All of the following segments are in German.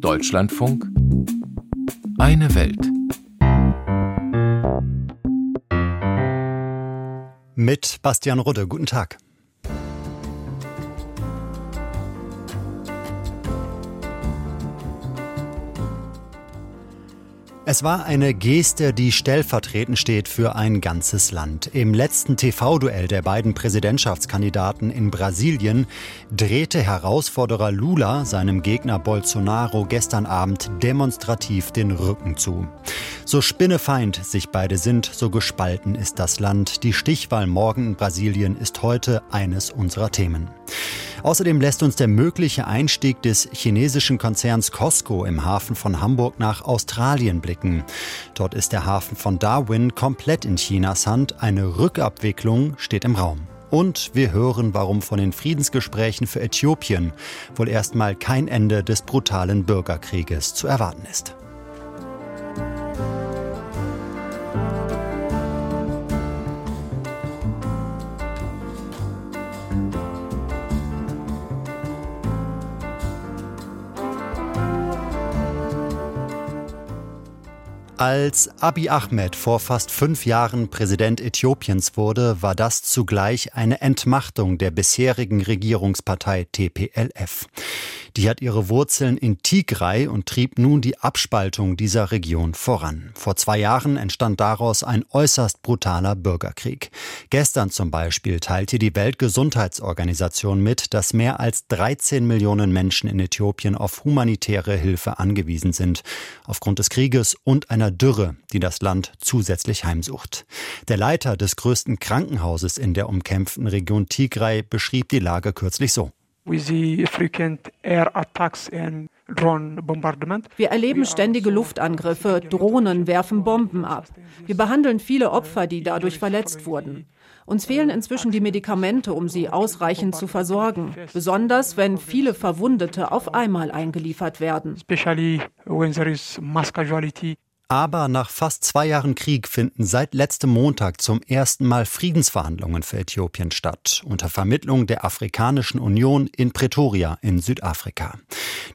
Deutschlandfunk Eine Welt. Mit Bastian Rudde. Guten Tag. Es war eine Geste, die stellvertretend steht für ein ganzes Land. Im letzten TV-Duell der beiden Präsidentschaftskandidaten in Brasilien drehte Herausforderer Lula seinem Gegner Bolsonaro gestern Abend demonstrativ den Rücken zu. So spinnefeind sich beide sind, so gespalten ist das Land. Die Stichwahl morgen in Brasilien ist heute eines unserer Themen. Außerdem lässt uns der mögliche Einstieg des chinesischen Konzerns Costco im Hafen von Hamburg nach Australien blicken. Dort ist der Hafen von Darwin komplett in Chinas Hand. Eine Rückabwicklung steht im Raum. Und wir hören, warum von den Friedensgesprächen für Äthiopien wohl erstmal kein Ende des brutalen Bürgerkrieges zu erwarten ist. Als Abiy Ahmed vor fast fünf Jahren Präsident Äthiopiens wurde, war das zugleich eine Entmachtung der bisherigen Regierungspartei TPLF. Die hat ihre Wurzeln in Tigray und trieb nun die Abspaltung dieser Region voran. Vor zwei Jahren entstand daraus ein äußerst brutaler Bürgerkrieg. Gestern zum Beispiel teilte die Weltgesundheitsorganisation mit, dass mehr als 13 Millionen Menschen in Äthiopien auf humanitäre Hilfe angewiesen sind, aufgrund des Krieges und einer Dürre, die das Land zusätzlich heimsucht. Der Leiter des größten Krankenhauses in der umkämpften Region Tigray beschrieb die Lage kürzlich so. Wir erleben ständige Luftangriffe, Drohnen werfen Bomben ab. Wir behandeln viele Opfer, die dadurch verletzt wurden. Uns fehlen inzwischen die Medikamente, um sie ausreichend zu versorgen, besonders wenn viele Verwundete auf einmal eingeliefert werden. Aber nach fast zwei Jahren Krieg finden seit letztem Montag zum ersten Mal Friedensverhandlungen für Äthiopien statt, unter Vermittlung der Afrikanischen Union in Pretoria in Südafrika.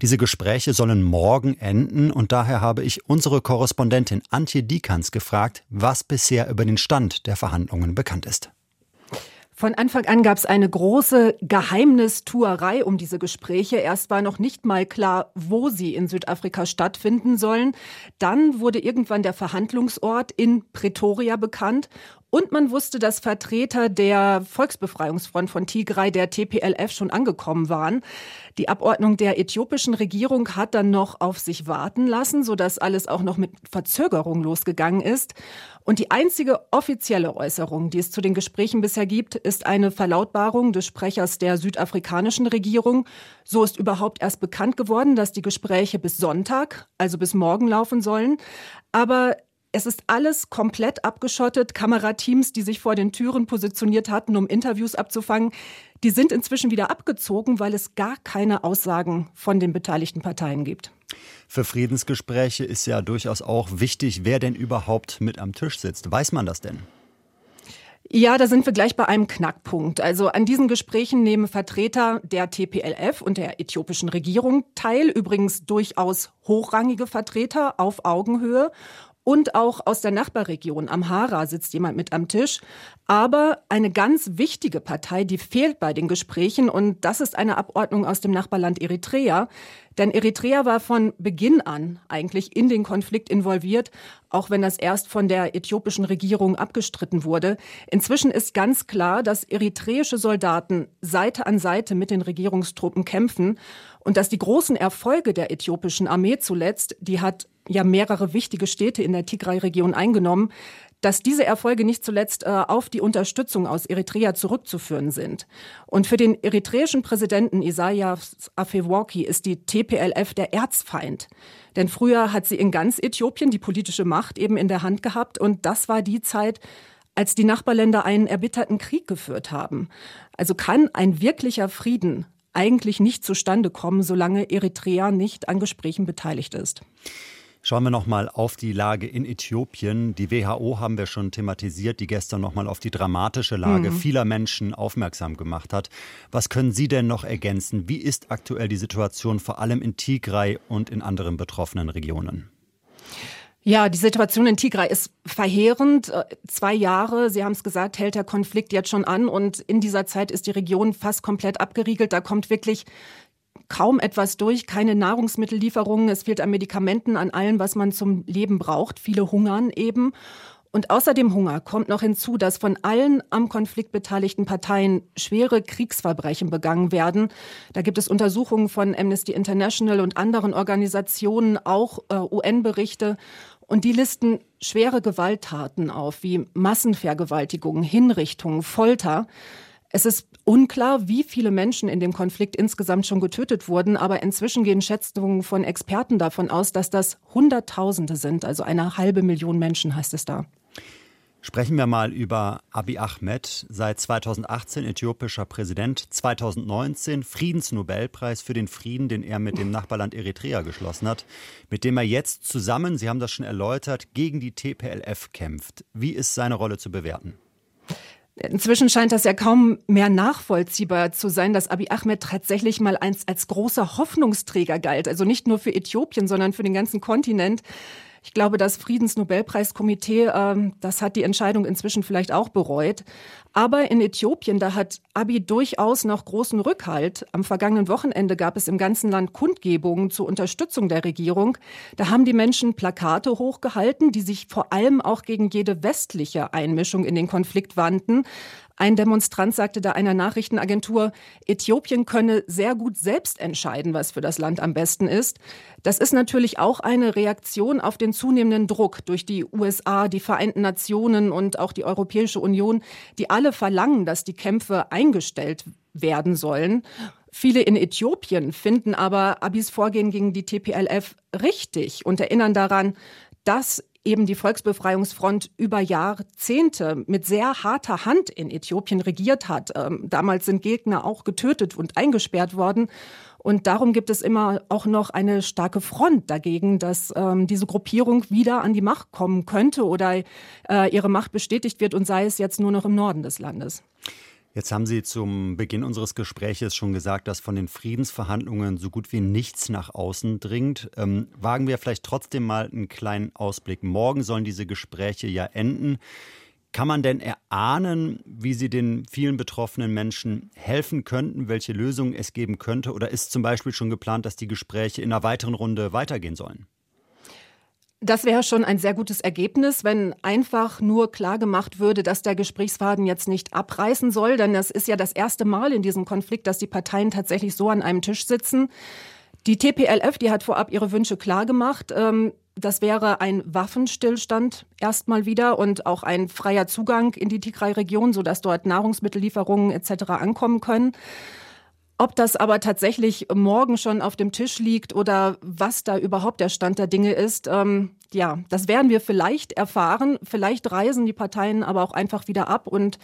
Diese Gespräche sollen morgen enden und daher habe ich unsere Korrespondentin Antje Dikans gefragt, was bisher über den Stand der Verhandlungen bekannt ist. Von Anfang an gab es eine große Geheimnistuerei um diese Gespräche. Erst war noch nicht mal klar, wo sie in Südafrika stattfinden sollen. Dann wurde irgendwann der Verhandlungsort in Pretoria bekannt und man wusste, dass Vertreter der Volksbefreiungsfront von Tigray, der TPLF, schon angekommen waren. Die Abordnung der äthiopischen Regierung hat dann noch auf sich warten lassen, sodass alles auch noch mit Verzögerung losgegangen ist. Und die einzige offizielle Äußerung, die es zu den Gesprächen bisher gibt, ist eine Verlautbarung des Sprechers der südafrikanischen Regierung. So ist überhaupt erst bekannt geworden, dass die Gespräche bis Sonntag, also bis morgen laufen sollen. Aber es ist alles komplett abgeschottet. Kamerateams, die sich vor den Türen positioniert hatten, um Interviews abzufangen, die sind inzwischen wieder abgezogen, weil es gar keine Aussagen von den beteiligten Parteien gibt. Für Friedensgespräche ist ja durchaus auch wichtig, wer denn überhaupt mit am Tisch sitzt. Weiß man das denn? Ja, da sind wir gleich bei einem Knackpunkt. Also an diesen Gesprächen nehmen Vertreter der TPLF und der äthiopischen Regierung teil, übrigens durchaus hochrangige Vertreter auf Augenhöhe. Und auch aus der Nachbarregion Amhara sitzt jemand mit am Tisch. Aber eine ganz wichtige Partei, die fehlt bei den Gesprächen. Und das ist eine Abordnung aus dem Nachbarland Eritrea. Denn Eritrea war von Beginn an eigentlich in den Konflikt involviert, auch wenn das erst von der äthiopischen Regierung abgestritten wurde. Inzwischen ist ganz klar, dass eritreische Soldaten Seite an Seite mit den Regierungstruppen kämpfen und dass die großen Erfolge der äthiopischen Armee zuletzt, die hat ja mehrere wichtige Städte in der Tigray-Region eingenommen, dass diese Erfolge nicht zuletzt äh, auf die Unterstützung aus Eritrea zurückzuführen sind. Und für den eritreischen Präsidenten Isaias Afewerki ist die TPLF der Erzfeind. Denn früher hat sie in ganz Äthiopien die politische Macht eben in der Hand gehabt und das war die Zeit, als die Nachbarländer einen erbitterten Krieg geführt haben. Also kann ein wirklicher Frieden eigentlich nicht zustande kommen, solange Eritrea nicht an Gesprächen beteiligt ist. Schauen wir nochmal auf die Lage in Äthiopien. Die WHO haben wir schon thematisiert, die gestern nochmal auf die dramatische Lage mhm. vieler Menschen aufmerksam gemacht hat. Was können Sie denn noch ergänzen? Wie ist aktuell die Situation vor allem in Tigray und in anderen betroffenen Regionen? Ja, die Situation in Tigray ist verheerend. Äh, zwei Jahre, Sie haben es gesagt, hält der Konflikt jetzt schon an und in dieser Zeit ist die Region fast komplett abgeriegelt. Da kommt wirklich kaum etwas durch, keine Nahrungsmittellieferungen, es fehlt an Medikamenten, an allem, was man zum Leben braucht. Viele hungern eben. Und außer dem Hunger kommt noch hinzu, dass von allen am Konflikt beteiligten Parteien schwere Kriegsverbrechen begangen werden. Da gibt es Untersuchungen von Amnesty International und anderen Organisationen, auch äh, UN-Berichte. Und die listen schwere Gewalttaten auf, wie Massenvergewaltigungen, Hinrichtungen, Folter. Es ist unklar, wie viele Menschen in dem Konflikt insgesamt schon getötet wurden, aber inzwischen gehen Schätzungen von Experten davon aus, dass das Hunderttausende sind, also eine halbe Million Menschen heißt es da. Sprechen wir mal über Abiy Ahmed, seit 2018 äthiopischer Präsident, 2019 Friedensnobelpreis für den Frieden, den er mit dem Nachbarland Eritrea geschlossen hat, mit dem er jetzt zusammen, Sie haben das schon erläutert, gegen die TPLF kämpft. Wie ist seine Rolle zu bewerten? Inzwischen scheint das ja kaum mehr nachvollziehbar zu sein, dass Abiy Ahmed tatsächlich mal als, als großer Hoffnungsträger galt. Also nicht nur für Äthiopien, sondern für den ganzen Kontinent. Ich glaube, das Friedensnobelpreiskomitee, äh, das hat die Entscheidung inzwischen vielleicht auch bereut. Aber in Äthiopien, da hat Abiy durchaus noch großen Rückhalt. Am vergangenen Wochenende gab es im ganzen Land Kundgebungen zur Unterstützung der Regierung. Da haben die Menschen Plakate hochgehalten, die sich vor allem auch gegen jede westliche Einmischung in den Konflikt wandten. Ein Demonstrant sagte da einer Nachrichtenagentur, Äthiopien könne sehr gut selbst entscheiden, was für das Land am besten ist. Das ist natürlich auch eine Reaktion auf den zunehmenden Druck durch die USA, die Vereinten Nationen und auch die Europäische Union, die alle verlangen, dass die Kämpfe eingestellt werden sollen. Viele in Äthiopien finden aber Abis Vorgehen gegen die TPLF richtig und erinnern daran, dass eben die Volksbefreiungsfront über Jahrzehnte mit sehr harter Hand in Äthiopien regiert hat. Ähm, damals sind Gegner auch getötet und eingesperrt worden. Und darum gibt es immer auch noch eine starke Front dagegen, dass ähm, diese Gruppierung wieder an die Macht kommen könnte oder äh, ihre Macht bestätigt wird und sei es jetzt nur noch im Norden des Landes. Jetzt haben Sie zum Beginn unseres Gespräches schon gesagt, dass von den Friedensverhandlungen so gut wie nichts nach außen dringt. Ähm, wagen wir vielleicht trotzdem mal einen kleinen Ausblick. Morgen sollen diese Gespräche ja enden. Kann man denn erahnen, wie Sie den vielen betroffenen Menschen helfen könnten, welche Lösungen es geben könnte? Oder ist zum Beispiel schon geplant, dass die Gespräche in einer weiteren Runde weitergehen sollen? Das wäre schon ein sehr gutes Ergebnis, wenn einfach nur klar gemacht würde, dass der Gesprächsfaden jetzt nicht abreißen soll. Denn das ist ja das erste Mal in diesem Konflikt, dass die Parteien tatsächlich so an einem Tisch sitzen. Die TPLF, die hat vorab ihre Wünsche klar gemacht. Ähm, das wäre ein Waffenstillstand erstmal wieder und auch ein freier Zugang in die Tigray-Region, sodass dort Nahrungsmittellieferungen etc. ankommen können. Ob das aber tatsächlich morgen schon auf dem Tisch liegt oder was da überhaupt der Stand der Dinge ist, ähm, ja, das werden wir vielleicht erfahren. Vielleicht reisen die Parteien aber auch einfach wieder ab und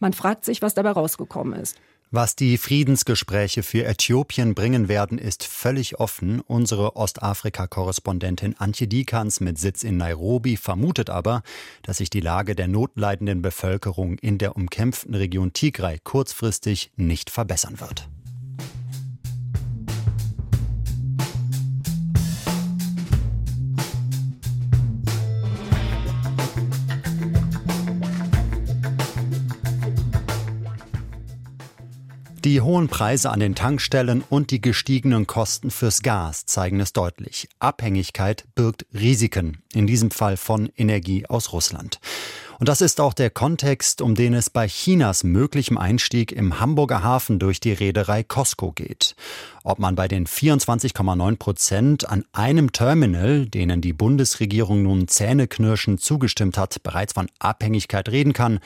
man fragt sich, was dabei rausgekommen ist. Was die Friedensgespräche für Äthiopien bringen werden, ist völlig offen. Unsere Ostafrika-Korrespondentin Antje Dikans mit Sitz in Nairobi vermutet aber, dass sich die Lage der notleidenden Bevölkerung in der umkämpften Region Tigray kurzfristig nicht verbessern wird. Die hohen Preise an den Tankstellen und die gestiegenen Kosten fürs Gas zeigen es deutlich. Abhängigkeit birgt Risiken, in diesem Fall von Energie aus Russland. Und das ist auch der Kontext, um den es bei Chinas möglichem Einstieg im Hamburger Hafen durch die Reederei Costco geht. Ob man bei den 24,9 Prozent an einem Terminal, denen die Bundesregierung nun zähneknirschend zugestimmt hat, bereits von Abhängigkeit reden kann,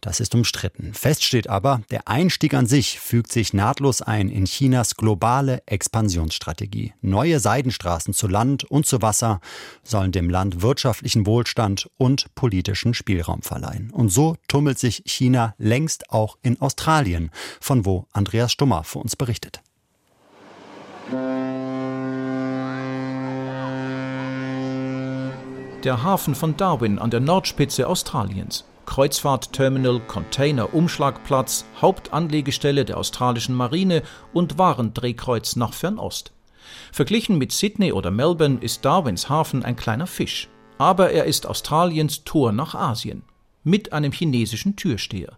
das ist umstritten. Fest steht aber, der Einstieg an sich fügt sich nahtlos ein in Chinas globale Expansionsstrategie. Neue Seidenstraßen zu Land und zu Wasser sollen dem Land wirtschaftlichen Wohlstand und politischen Spielraum verleihen. Und so tummelt sich China längst auch in Australien, von wo Andreas Stummer für uns berichtet. Der Hafen von Darwin an der Nordspitze Australiens. Kreuzfahrtterminal, Container, Umschlagplatz, Hauptanlegestelle der australischen Marine und Warendrehkreuz nach Fernost. Verglichen mit Sydney oder Melbourne ist Darwins Hafen ein kleiner Fisch. Aber er ist Australiens Tor nach Asien. Mit einem chinesischen Türsteher.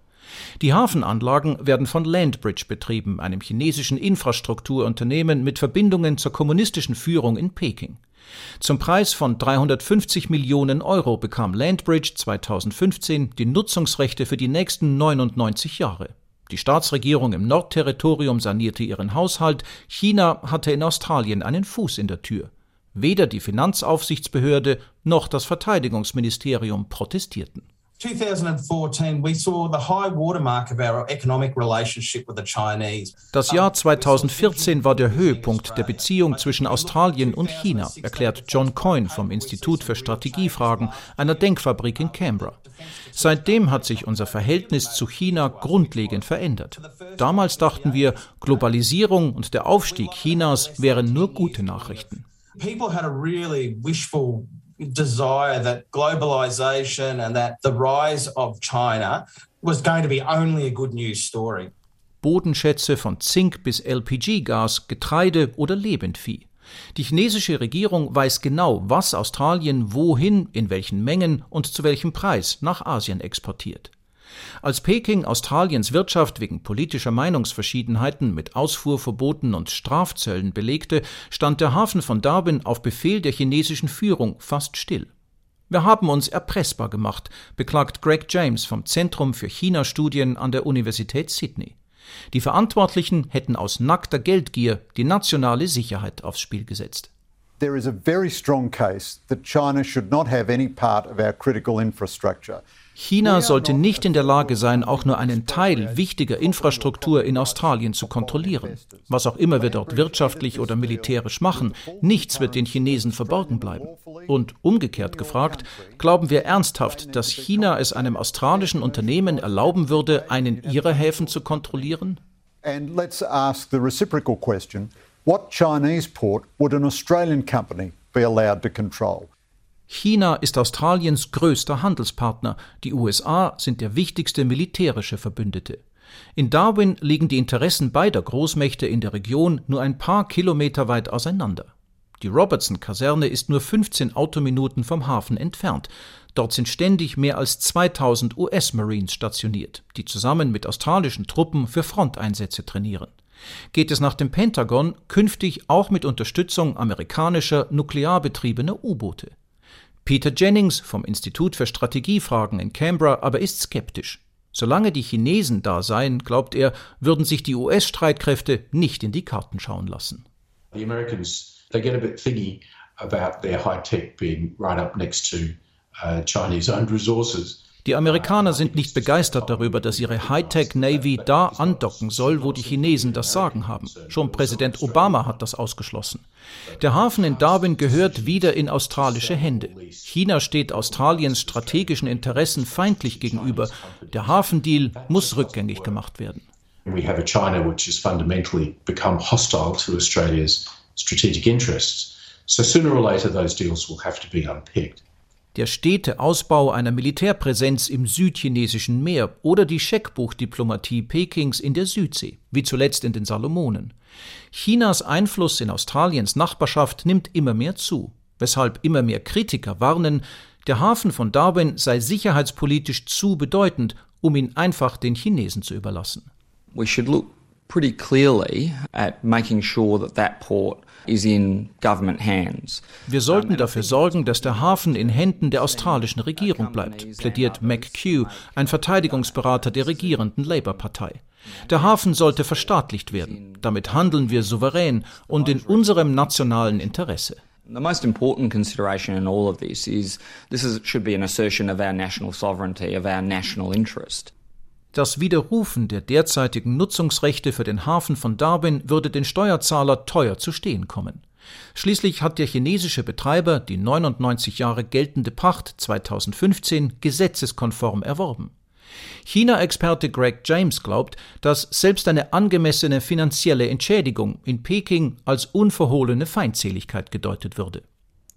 Die Hafenanlagen werden von Landbridge betrieben, einem chinesischen Infrastrukturunternehmen mit Verbindungen zur kommunistischen Führung in Peking. Zum Preis von 350 Millionen Euro bekam Landbridge 2015 die Nutzungsrechte für die nächsten 99 Jahre. Die Staatsregierung im Nordterritorium sanierte ihren Haushalt, China hatte in Australien einen Fuß in der Tür. Weder die Finanzaufsichtsbehörde noch das Verteidigungsministerium protestierten. 2014 we saw the high watermark of our economic relationship with the Chinese. Das Jahr 2014 war der Höhepunkt der Beziehung zwischen Australien und China, erklärt John Coyne vom Institut für Strategiefragen einer Denkfabrik in Canberra. Seitdem hat sich unser Verhältnis zu China grundlegend verändert. Damals dachten wir, Globalisierung und der Aufstieg Chinas wären nur gute Nachrichten. People had a really wishful desire that globalization and that the rise of China was going to be only a good news story. Bodenschätze von Zink bis LPG-Gas, Getreide oder Lebendvieh. Die chinesische Regierung weiß genau, was Australien wohin, in welchen Mengen und zu welchem Preis nach Asien exportiert. Als Peking Australiens Wirtschaft wegen politischer Meinungsverschiedenheiten mit Ausfuhrverboten und Strafzöllen belegte, stand der Hafen von Darwin auf Befehl der chinesischen Führung fast still. Wir haben uns erpressbar gemacht, beklagt Greg James vom Zentrum für China-Studien an der Universität Sydney. Die Verantwortlichen hätten aus nackter Geldgier die nationale Sicherheit aufs Spiel gesetzt. There is a very strong case that China should not have any part of our critical infrastructure. China sollte nicht in der Lage sein, auch nur einen Teil wichtiger Infrastruktur in Australien zu kontrollieren. Was auch immer wir dort wirtschaftlich oder militärisch machen, nichts wird den Chinesen verborgen bleiben. Und umgekehrt gefragt, glauben wir ernsthaft, dass China es einem australischen Unternehmen erlauben würde, einen ihrer Häfen zu kontrollieren? And let's ask the reciprocal question. What Chinese port would an Australian company be allowed to control? China ist Australiens größter Handelspartner, die USA sind der wichtigste militärische Verbündete. In Darwin liegen die Interessen beider Großmächte in der Region nur ein paar Kilometer weit auseinander. Die Robertson-Kaserne ist nur 15 Autominuten vom Hafen entfernt. Dort sind ständig mehr als 2000 US-Marines stationiert, die zusammen mit australischen Truppen für Fronteinsätze trainieren. Geht es nach dem Pentagon künftig auch mit Unterstützung amerikanischer nuklearbetriebener U-Boote. Peter Jennings vom Institut für Strategiefragen in Canberra aber ist skeptisch. Solange die Chinesen da seien, glaubt er, würden sich die US-Streitkräfte nicht in die Karten schauen lassen. The Americans, they get a bit thingy about their high tech being right up next to uh, Chinese owned resources. Die Amerikaner sind nicht begeistert darüber, dass ihre Hightech Navy da andocken soll, wo die Chinesen das Sagen haben. Schon Präsident Obama hat das ausgeschlossen. Der Hafen in Darwin gehört wieder in australische Hände. China steht Australiens strategischen Interessen feindlich gegenüber. Der Hafendeal muss rückgängig gemacht werden. We have a China which has fundamentally become hostile to Australia's strategic interests. So sooner or later those deals will have to be unpicked der stete Ausbau einer Militärpräsenz im südchinesischen Meer oder die Scheckbuchdiplomatie Pekings in der Südsee, wie zuletzt in den Salomonen. Chinas Einfluss in Australiens Nachbarschaft nimmt immer mehr zu, weshalb immer mehr Kritiker warnen, der Hafen von Darwin sei sicherheitspolitisch zu bedeutend, um ihn einfach den Chinesen zu überlassen. We should look pretty clearly at making sure that that port wir sollten dafür sorgen, dass der Hafen in Händen der australischen Regierung bleibt, plädiert McHugh, ein Verteidigungsberater der regierenden Labour-Partei. Der Hafen sollte verstaatlicht werden. Damit handeln wir souverän und in unserem nationalen Interesse. The most important consideration in all of this is this is, should be an assertion of our national sovereignty, of our national interest. Das Widerrufen der derzeitigen Nutzungsrechte für den Hafen von Darwin würde den Steuerzahler teuer zu stehen kommen. Schließlich hat der chinesische Betreiber die 99 Jahre geltende Pacht 2015 gesetzeskonform erworben. China-Experte Greg James glaubt, dass selbst eine angemessene finanzielle Entschädigung in Peking als unverhohlene Feindseligkeit gedeutet würde.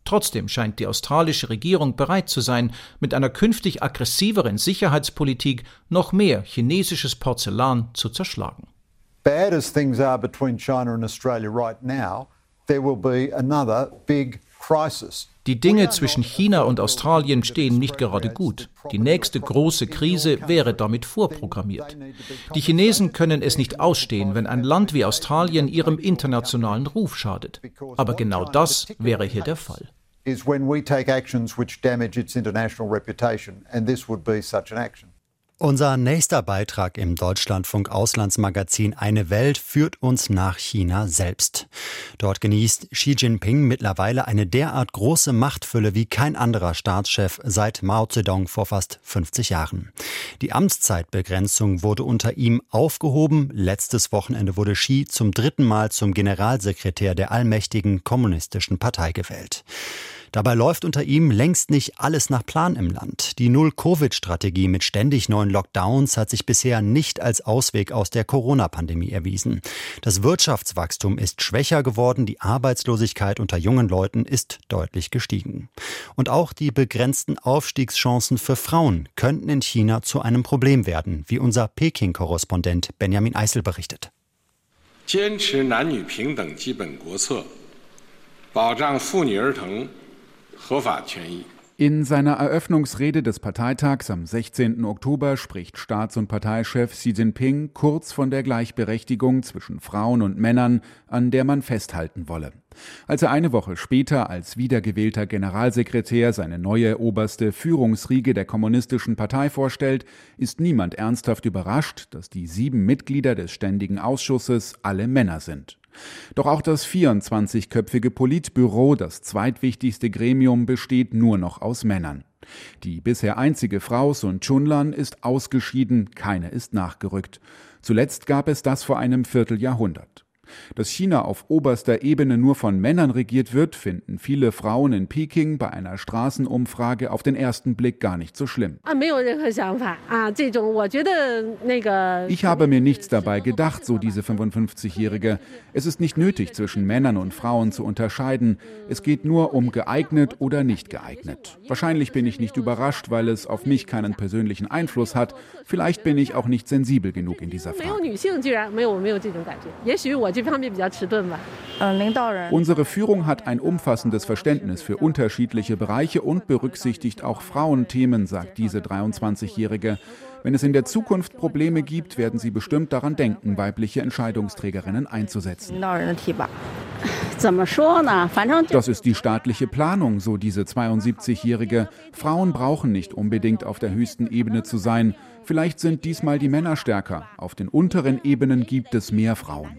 Trotzdem scheint die australische Regierung bereit zu sein, mit einer künftig aggressiveren Sicherheitspolitik noch mehr chinesisches Porzellan zu zerschlagen. Bad as things are between China and Australia right now, there will be another big. Die Dinge zwischen China und Australien stehen nicht gerade gut. Die nächste große Krise wäre damit vorprogrammiert. Die Chinesen können es nicht ausstehen, wenn ein Land wie Australien ihrem internationalen Ruf schadet. Aber genau das wäre hier der Fall. Is when we take actions which damage its international reputation, and this would be such an action. Unser nächster Beitrag im Deutschlandfunk Auslandsmagazin Eine Welt führt uns nach China selbst. Dort genießt Xi Jinping mittlerweile eine derart große Machtfülle wie kein anderer Staatschef seit Mao Zedong vor fast 50 Jahren. Die Amtszeitbegrenzung wurde unter ihm aufgehoben. Letztes Wochenende wurde Xi zum dritten Mal zum Generalsekretär der allmächtigen kommunistischen Partei gewählt. Dabei läuft unter ihm längst nicht alles nach Plan im Land. Die Null-Covid-Strategie mit ständig neuen Lockdowns hat sich bisher nicht als Ausweg aus der Corona-Pandemie erwiesen. Das Wirtschaftswachstum ist schwächer geworden, die Arbeitslosigkeit unter jungen Leuten ist deutlich gestiegen. Und auch die begrenzten Aufstiegschancen für Frauen könnten in China zu einem Problem werden, wie unser Peking-Korrespondent Benjamin Eisel berichtet. 坚持男女平等基本国策，保障妇女儿童 in seiner Eröffnungsrede des Parteitags am 16. Oktober spricht Staats- und Parteichef Xi Jinping kurz von der Gleichberechtigung zwischen Frauen und Männern, an der man festhalten wolle. Als er eine Woche später als wiedergewählter Generalsekretär seine neue oberste Führungsriege der Kommunistischen Partei vorstellt, ist niemand ernsthaft überrascht, dass die sieben Mitglieder des Ständigen Ausschusses alle Männer sind. Doch auch das 24-köpfige Politbüro, das zweitwichtigste Gremium, besteht nur noch aus Männern. Die bisher einzige Frau Sun Chunlan ist ausgeschieden, keine ist nachgerückt. Zuletzt gab es das vor einem Vierteljahrhundert. Dass China auf oberster Ebene nur von Männern regiert wird, finden viele Frauen in Peking bei einer Straßenumfrage auf den ersten Blick gar nicht so schlimm. Ich habe mir nichts dabei gedacht, so diese 55-Jährige. Es ist nicht nötig, zwischen Männern und Frauen zu unterscheiden. Es geht nur um geeignet oder nicht geeignet. Wahrscheinlich bin ich nicht überrascht, weil es auf mich keinen persönlichen Einfluss hat. Vielleicht bin ich auch nicht sensibel genug in dieser Frage. Unsere Führung hat ein umfassendes Verständnis für unterschiedliche Bereiche und berücksichtigt auch Frauenthemen, sagt diese 23-Jährige. Wenn es in der Zukunft Probleme gibt, werden sie bestimmt daran denken, weibliche Entscheidungsträgerinnen einzusetzen. Das ist die staatliche Planung, so diese 72-Jährige. Frauen brauchen nicht unbedingt auf der höchsten Ebene zu sein. Vielleicht sind diesmal die Männer stärker. Auf den unteren Ebenen gibt es mehr Frauen.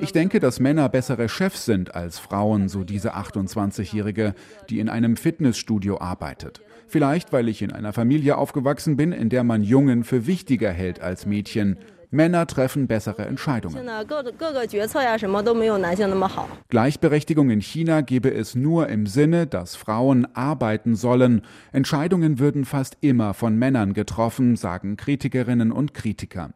Ich denke, dass Männer bessere Chefs sind als Frauen, so diese 28-Jährige, die in einem Fitnessstudio arbeitet. Vielleicht, weil ich in einer Familie aufgewachsen bin, in der man Jungen für wichtiger hält als Mädchen. Männer treffen bessere Entscheidungen. Gleichberechtigung in China gebe es nur im Sinne, dass Frauen arbeiten sollen. Entscheidungen würden fast immer von Männern getroffen, sagen Kritikerinnen und Kritiker.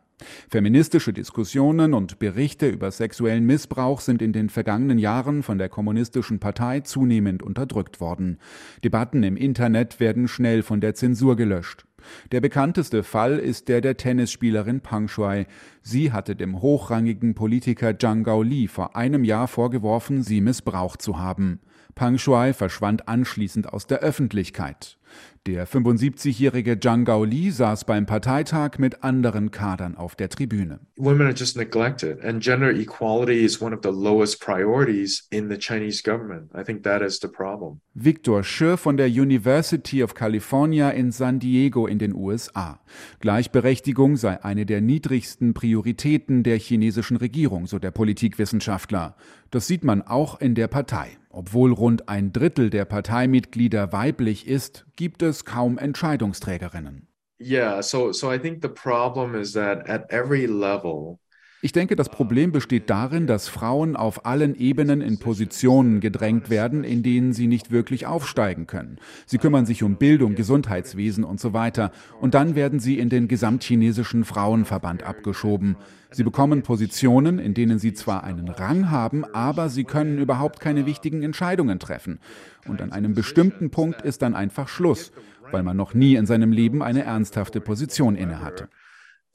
Feministische Diskussionen und Berichte über sexuellen Missbrauch sind in den vergangenen Jahren von der Kommunistischen Partei zunehmend unterdrückt worden. Debatten im Internet werden schnell von der Zensur gelöscht. Der bekannteste Fall ist der der Tennisspielerin Pang Shuai. Sie hatte dem hochrangigen Politiker Zhang Gaoli vor einem Jahr vorgeworfen, sie missbraucht zu haben. Pang Shuai verschwand anschließend aus der Öffentlichkeit. Der 75-jährige Zhang Gaoli saß beim Parteitag mit anderen Kadern auf der Tribüne. Women are just neglected and gender equality is one of the lowest priorities in the Chinese government. I think that is the problem. Victor Shi von der University of California in San Diego in den USA. Gleichberechtigung sei eine der niedrigsten Prioritäten der chinesischen Regierung, so der Politikwissenschaftler. Das sieht man auch in der Partei. Obwohl rund ein Drittel der Parteimitglieder weiblich ist, gibt es kaum Entscheidungsträgerinnen. Yeah, so so I think the problem is that at every level Ich denke, das Problem besteht darin, dass Frauen auf allen Ebenen in Positionen gedrängt werden, in denen sie nicht wirklich aufsteigen können. Sie kümmern sich um Bildung, Gesundheitswesen und so weiter. Und dann werden sie in den gesamtchinesischen Frauenverband abgeschoben. Sie bekommen Positionen, in denen sie zwar einen Rang haben, aber sie können überhaupt keine wichtigen Entscheidungen treffen. Und an einem bestimmten Punkt ist dann einfach Schluss, weil man noch nie in seinem Leben eine ernsthafte Position innehatte.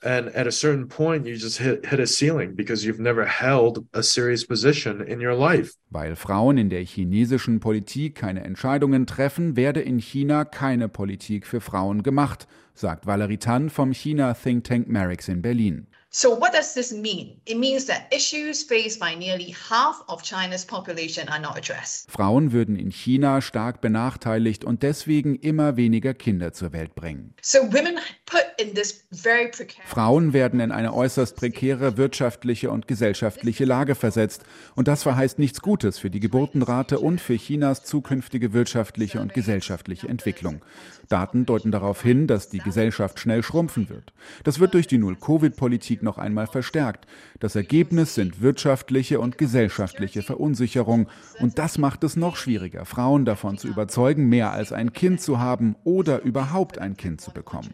And at a certain point, you just hit, hit a ceiling because you've never held a serious position in your life. Weil Frauen in der chinesischen Politik keine Entscheidungen treffen, werde in China keine Politik für Frauen gemacht, sagt Valerie Tan vom China Think Tank Merix in Berlin. So what does this mean? It means that issues faced by nearly half of China's population are not addressed. Frauen würden in China stark benachteiligt und deswegen immer weniger Kinder zur Welt bringen. So women put in this very precarious Frauen werden in eine äußerst prekäre wirtschaftliche und gesellschaftliche Lage versetzt und das verheißt nichts Gutes für die Geburtenrate und für Chinas zukünftige wirtschaftliche und gesellschaftliche Entwicklung. Daten deuten darauf hin, dass die Gesellschaft schnell schrumpfen wird. Das wird durch die Null-Covid-Politik noch einmal verstärkt. Das Ergebnis sind wirtschaftliche und gesellschaftliche Verunsicherung. Und das macht es noch schwieriger, Frauen davon zu überzeugen, mehr als ein Kind zu haben oder überhaupt ein Kind zu bekommen.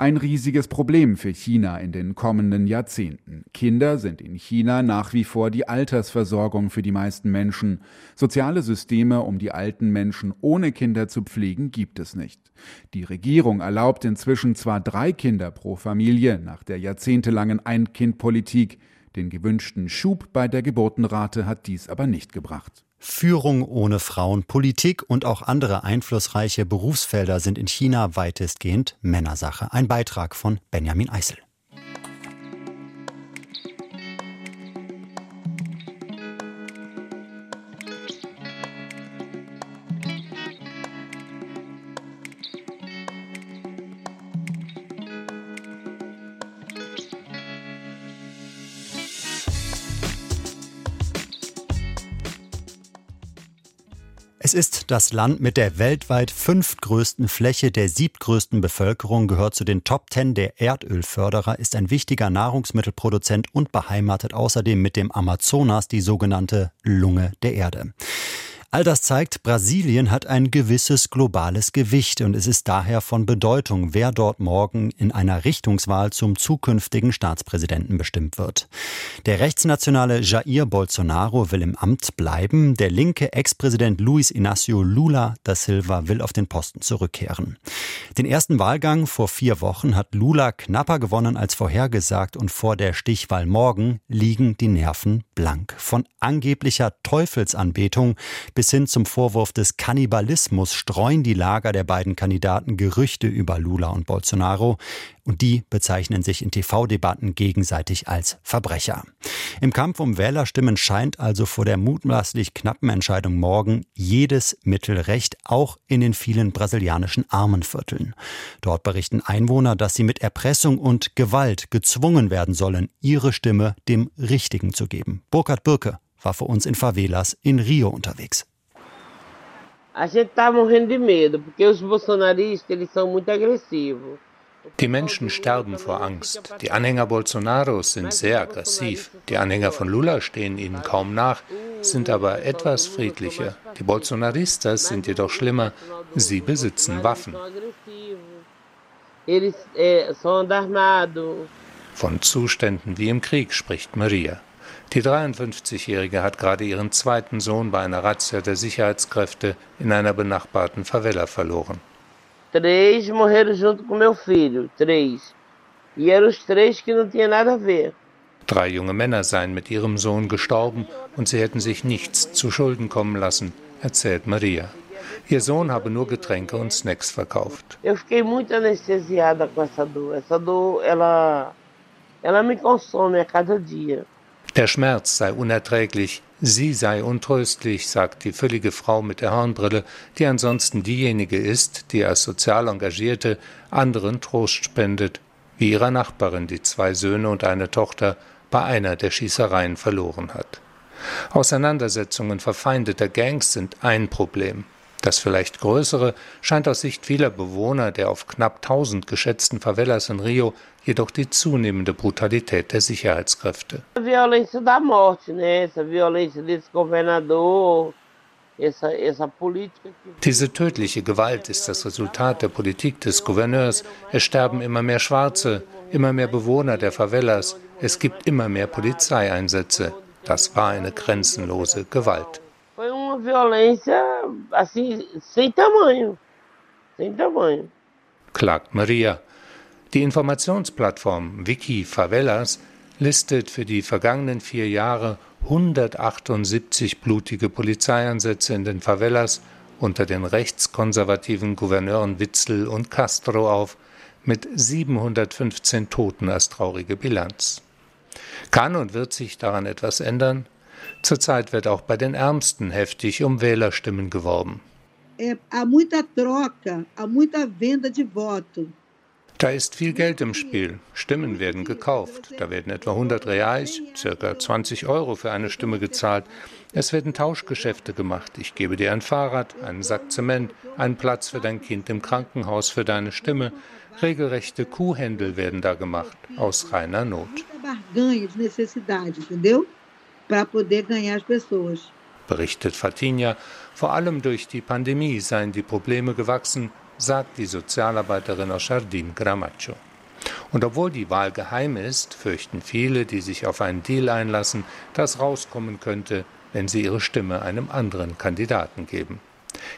Ein riesiges Problem für China in den kommenden Jahrzehnten. Kinder sind in China nach wie vor die Altersversorgung für die meisten Menschen. Soziale Systeme, um die alten Menschen ohne Kinder zu pflegen, gibt es nicht. Die Regierung erlaubt inzwischen zwar drei Kinder pro Familie nach der jahrzehntelangen Ein-Kind-Politik. Den gewünschten Schub bei der Geburtenrate hat dies aber nicht gebracht. Führung ohne Frauen, Politik und auch andere einflussreiche Berufsfelder sind in China weitestgehend Männersache. Ein Beitrag von Benjamin Eisel. Es ist das Land mit der weltweit fünftgrößten Fläche, der siebtgrößten Bevölkerung, gehört zu den Top Ten der Erdölförderer, ist ein wichtiger Nahrungsmittelproduzent und beheimatet außerdem mit dem Amazonas die sogenannte Lunge der Erde. All das zeigt, Brasilien hat ein gewisses globales Gewicht und es ist daher von Bedeutung, wer dort morgen in einer Richtungswahl zum zukünftigen Staatspräsidenten bestimmt wird. Der rechtsnationale Jair Bolsonaro will im Amt bleiben, der linke Ex-Präsident Luis Inácio Lula da Silva will auf den Posten zurückkehren. Den ersten Wahlgang vor vier Wochen hat Lula knapper gewonnen als vorhergesagt und vor der Stichwahl morgen liegen die Nerven blank. Von angeblicher Teufelsanbetung bis hin zum Vorwurf des Kannibalismus streuen die Lager der beiden Kandidaten Gerüchte über Lula und Bolsonaro und die bezeichnen sich in TV-Debatten gegenseitig als Verbrecher. Im Kampf um Wählerstimmen scheint also vor der mutmaßlich knappen Entscheidung morgen jedes Mittel recht, auch in den vielen brasilianischen Armenvierteln. Dort berichten Einwohner, dass sie mit Erpressung und Gewalt gezwungen werden sollen, ihre Stimme dem Richtigen zu geben. Burkhard Birke war für uns in Favelas in Rio unterwegs. Die Menschen sterben vor Angst. Die Anhänger Bolsonaros sind sehr aggressiv. Die Anhänger von Lula stehen ihnen kaum nach, sind aber etwas friedlicher. Die Bolsonaristas sind jedoch schlimmer. Sie besitzen Waffen. Armados. Von Zuständen wie im Krieg spricht Maria. Die 53-Jährige hat gerade ihren zweiten Sohn bei einer Razzia der Sicherheitskräfte in einer benachbarten Favela verloren. Três morreram junto com meu filho, três. E eram os três que não tinha nada a ver. Drei junge Männer seien mit ihrem Sohn gestorben und sie hätten sich nichts zu Schulden kommen lassen, erzählt Maria. Ihr Sohn habe nur Getränke und Snacks verkauft. Eu fiquei muito anestesiada com essa dor. Essa dor, ela, ela me consome a cada dia. Der Schmerz sei unerträglich, sie sei untröstlich, sagt die füllige Frau mit der Hornbrille, die ansonsten diejenige ist, die als sozial Engagierte anderen Trost spendet, wie ihrer Nachbarin, die zwei Söhne und eine Tochter bei einer der Schießereien verloren hat. Auseinandersetzungen verfeindeter Gangs sind ein Problem. Das vielleicht größere scheint aus Sicht vieler Bewohner der auf knapp 1000 geschätzten Favelas in Rio jedoch die zunehmende Brutalität der Sicherheitskräfte. Diese tödliche Gewalt ist das Resultat der Politik des Gouverneurs. Es sterben immer mehr Schwarze, immer mehr Bewohner der Favelas. Es gibt immer mehr Polizeieinsätze. Das war eine grenzenlose Gewalt. Klagt Maria. Die Informationsplattform Wiki Favelas listet für die vergangenen vier Jahre 178 blutige Polizeieinsätze in den Favelas unter den rechtskonservativen Gouverneuren Witzel und Castro auf, mit 715 Toten als traurige Bilanz. Kann und wird sich daran etwas ändern? Zurzeit wird auch bei den Ärmsten heftig um Wählerstimmen geworben. Há muita troca, há muita venda de voto. Da ist viel Geld im Spiel. Stimmen werden gekauft. Da werden etwa 100 Reais, circa 20 Euro für eine Stimme gezahlt. Es werden Tauschgeschäfte gemacht. Ich gebe dir ein Fahrrad, einen Sack Zement, einen Platz für dein Kind im Krankenhaus für deine Stimme. Regelrechte Kuhhändel werden da gemacht, aus reiner Not. Berichtet Fatinha, vor allem durch die Pandemie seien die Probleme gewachsen, sagt die Sozialarbeiterin aus Jardim Gramacho. Und obwohl die Wahl geheim ist, fürchten viele, die sich auf einen Deal einlassen, dass rauskommen könnte, wenn sie ihre Stimme einem anderen Kandidaten geben.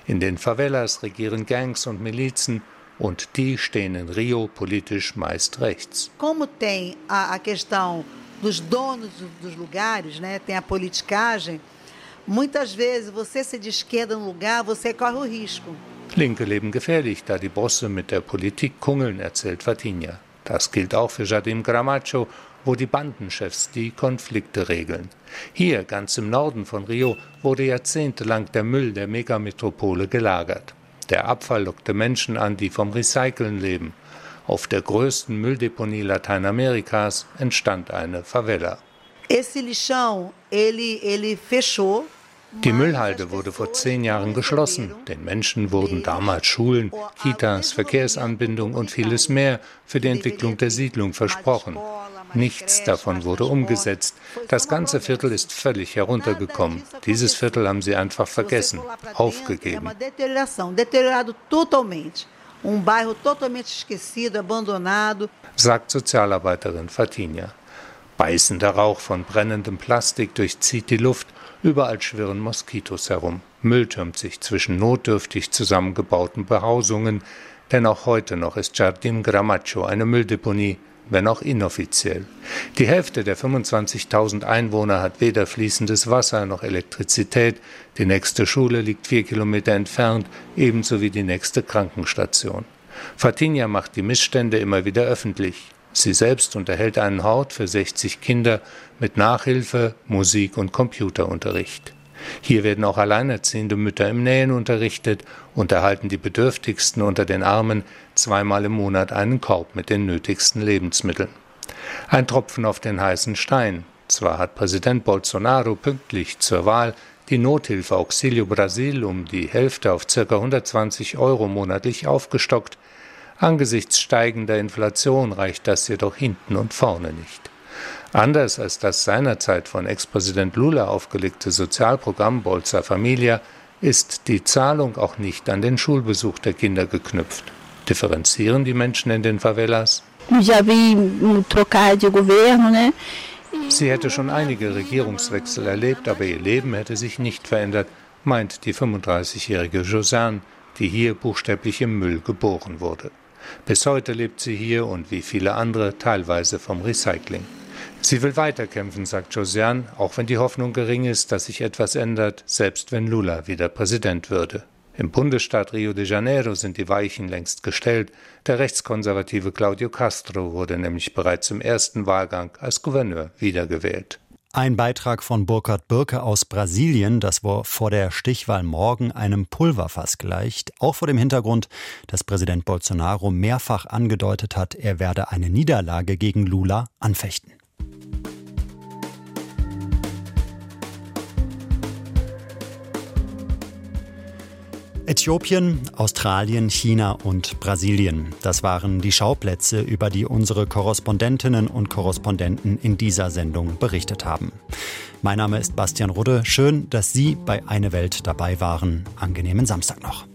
In den Favelas regieren Gangs und Milizen und die stehen in Rio politisch meist rechts. Como tem a, a questão dos donos dos lugares, né, tem a politicagem, muitas vezes você se de esquerda no lugar, você corre o risco. Linke leben gefährlich, da die Bosse mit der Politik kungeln, erzählt Fatinha. Das gilt auch für Jadim Gramacho, wo die Bandenchefs die Konflikte regeln. Hier, ganz im Norden von Rio, wurde jahrzehntelang der Müll der Megametropole gelagert. Der Abfall lockte Menschen an, die vom Recyceln leben. Auf der größten Mülldeponie Lateinamerikas entstand eine Favela. Esse lixão, ele, ele fechou die Müllhalde wurde vor zehn Jahren geschlossen. Den Menschen wurden damals Schulen, Kitas, Verkehrsanbindung und vieles mehr für die Entwicklung der Siedlung versprochen. Nichts davon wurde umgesetzt. Das ganze Viertel ist völlig heruntergekommen. Dieses Viertel haben sie einfach vergessen, aufgegeben. sagt Sozialarbeiterin Fatinha. Beißender Rauch von brennendem Plastik durchzieht die Luft Überall schwirren Moskitos herum. Müll türmt sich zwischen notdürftig zusammengebauten Behausungen, denn auch heute noch ist Jardim Gramacho eine Mülldeponie, wenn auch inoffiziell. Die Hälfte der 25.000 Einwohner hat weder fließendes Wasser noch Elektrizität, die nächste Schule liegt vier Kilometer entfernt, ebenso wie die nächste Krankenstation. Fatinha macht die Missstände immer wieder öffentlich. Sie selbst unterhält einen Hort für 60 Kinder mit Nachhilfe, Musik und Computerunterricht. Hier werden auch alleinerziehende Mütter im Nähen unterrichtet und erhalten die Bedürftigsten unter den Armen zweimal im Monat einen Korb mit den nötigsten Lebensmitteln. Ein Tropfen auf den heißen Stein. Zwar hat Präsident Bolsonaro pünktlich zur Wahl die Nothilfe Auxilio Brasil um die Hälfte auf ca. 120 Euro monatlich aufgestockt, Angesichts steigender Inflation reicht das jedoch hinten und vorne nicht. Anders als das seinerzeit von Ex-Präsident Lula aufgelegte Sozialprogramm Bolsa Familia ist die Zahlung auch nicht an den Schulbesuch der Kinder geknüpft. Differenzieren die Menschen in den Favelas? Sie hätte schon einige Regierungswechsel erlebt, aber ihr Leben hätte sich nicht verändert, meint die 35-jährige Josanne, die hier buchstäblich im Müll geboren wurde. Bis heute lebt sie hier und wie viele andere teilweise vom Recycling. Sie will weiterkämpfen, sagt Josiane, auch wenn die Hoffnung gering ist, dass sich etwas ändert, selbst wenn Lula wieder Präsident würde. Im Bundesstaat Rio de Janeiro sind die Weichen längst gestellt. Der rechtskonservative Claudio Castro wurde nämlich bereits im ersten Wahlgang als Gouverneur wiedergewählt. Ein Beitrag von Burkhard Birke aus Brasilien, das vor der Stichwahl morgen einem Pulverfass gleicht, auch vor dem Hintergrund, dass Präsident Bolsonaro mehrfach angedeutet hat, er werde eine Niederlage gegen Lula anfechten. Äthiopien, Australien, China und Brasilien. Das waren die Schauplätze, über die unsere Korrespondentinnen und Korrespondenten in dieser Sendung berichtet haben. Mein Name ist Bastian Rudde. Schön, dass Sie bei Eine Welt dabei waren. Angenehmen Samstag noch.